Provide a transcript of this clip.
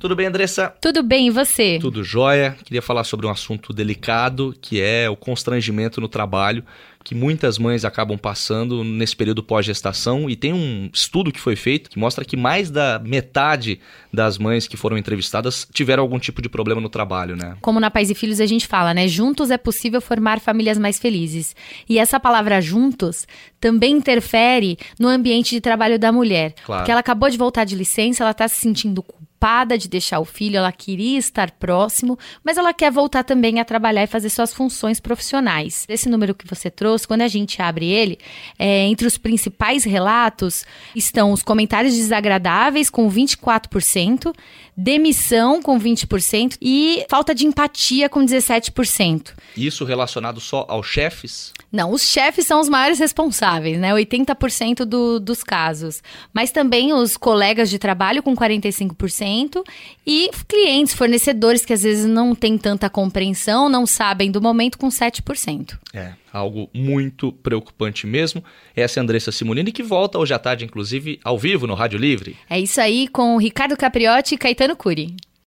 Tudo bem, Andressa? Tudo bem, e você? Tudo jóia. Queria falar sobre um assunto delicado, que é o constrangimento no trabalho, que muitas mães acabam passando nesse período pós-gestação. E tem um estudo que foi feito que mostra que mais da metade das mães que foram entrevistadas tiveram algum tipo de problema no trabalho, né? Como na Pais e Filhos a gente fala, né? Juntos é possível formar famílias mais felizes. E essa palavra juntos também interfere no ambiente de trabalho da mulher. Claro. Porque ela acabou de voltar de licença, ela está se sentindo culpada de deixar o filho, ela queria estar próximo, mas ela quer voltar também a trabalhar e fazer suas funções profissionais. Esse número que você trouxe, quando a gente abre ele, é, entre os principais relatos estão os comentários desagradáveis, com 24%, demissão, com 20%, e falta de empatia, com 17%. Isso relacionado só aos chefes? Não, os chefes são os maiores responsáveis, né? 80% do, dos casos. Mas também os colegas de trabalho, com 45%, e clientes, fornecedores que às vezes não têm tanta compreensão, não sabem do momento, com 7%. É, algo muito preocupante mesmo. Essa é a Andressa Simonini, que volta hoje à tarde, inclusive, ao vivo no Rádio Livre. É isso aí, com Ricardo Capriotti e Caetano Curi.